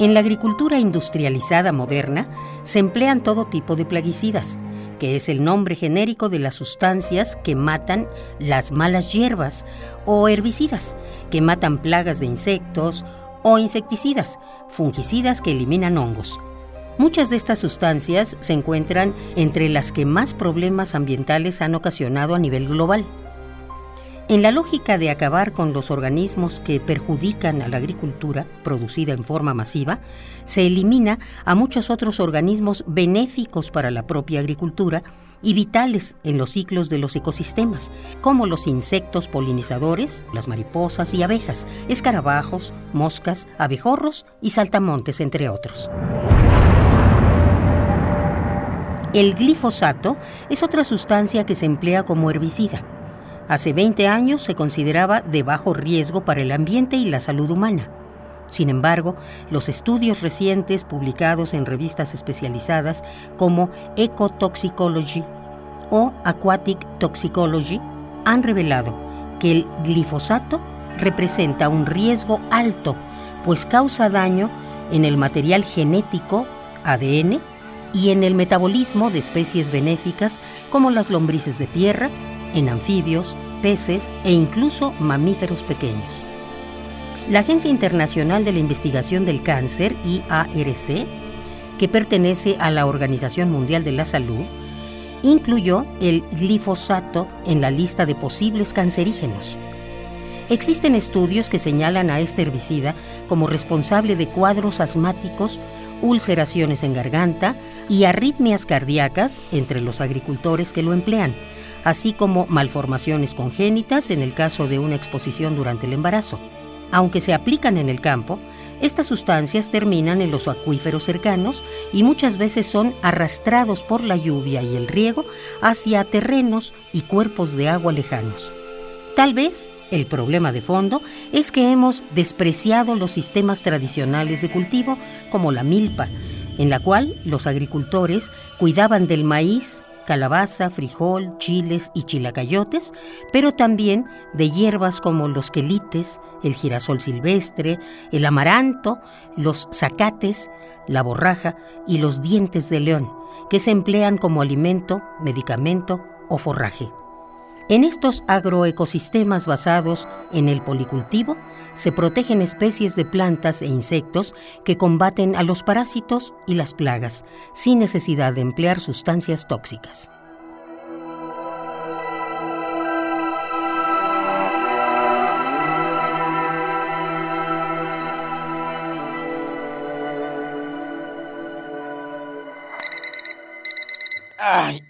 En la agricultura industrializada moderna se emplean todo tipo de plaguicidas, que es el nombre genérico de las sustancias que matan las malas hierbas, o herbicidas, que matan plagas de insectos, o insecticidas, fungicidas que eliminan hongos. Muchas de estas sustancias se encuentran entre las que más problemas ambientales han ocasionado a nivel global. En la lógica de acabar con los organismos que perjudican a la agricultura producida en forma masiva, se elimina a muchos otros organismos benéficos para la propia agricultura y vitales en los ciclos de los ecosistemas, como los insectos polinizadores, las mariposas y abejas, escarabajos, moscas, abejorros y saltamontes, entre otros. El glifosato es otra sustancia que se emplea como herbicida Hace 20 años se consideraba de bajo riesgo para el ambiente y la salud humana. Sin embargo, los estudios recientes publicados en revistas especializadas como Ecotoxicology o Aquatic Toxicology han revelado que el glifosato representa un riesgo alto, pues causa daño en el material genético, ADN, y en el metabolismo de especies benéficas como las lombrices de tierra, en anfibios, peces e incluso mamíferos pequeños. La Agencia Internacional de la Investigación del Cáncer, IARC, que pertenece a la Organización Mundial de la Salud, incluyó el glifosato en la lista de posibles cancerígenos. Existen estudios que señalan a este herbicida como responsable de cuadros asmáticos, ulceraciones en garganta y arritmias cardíacas entre los agricultores que lo emplean, así como malformaciones congénitas en el caso de una exposición durante el embarazo. Aunque se aplican en el campo, estas sustancias terminan en los acuíferos cercanos y muchas veces son arrastrados por la lluvia y el riego hacia terrenos y cuerpos de agua lejanos. Tal vez el problema de fondo es que hemos despreciado los sistemas tradicionales de cultivo como la milpa, en la cual los agricultores cuidaban del maíz, calabaza, frijol, chiles y chilacayotes, pero también de hierbas como los quelites, el girasol silvestre, el amaranto, los zacates, la borraja y los dientes de león, que se emplean como alimento, medicamento o forraje. En estos agroecosistemas basados en el policultivo se protegen especies de plantas e insectos que combaten a los parásitos y las plagas sin necesidad de emplear sustancias tóxicas. ¡Ay!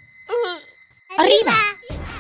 ¡Arriba!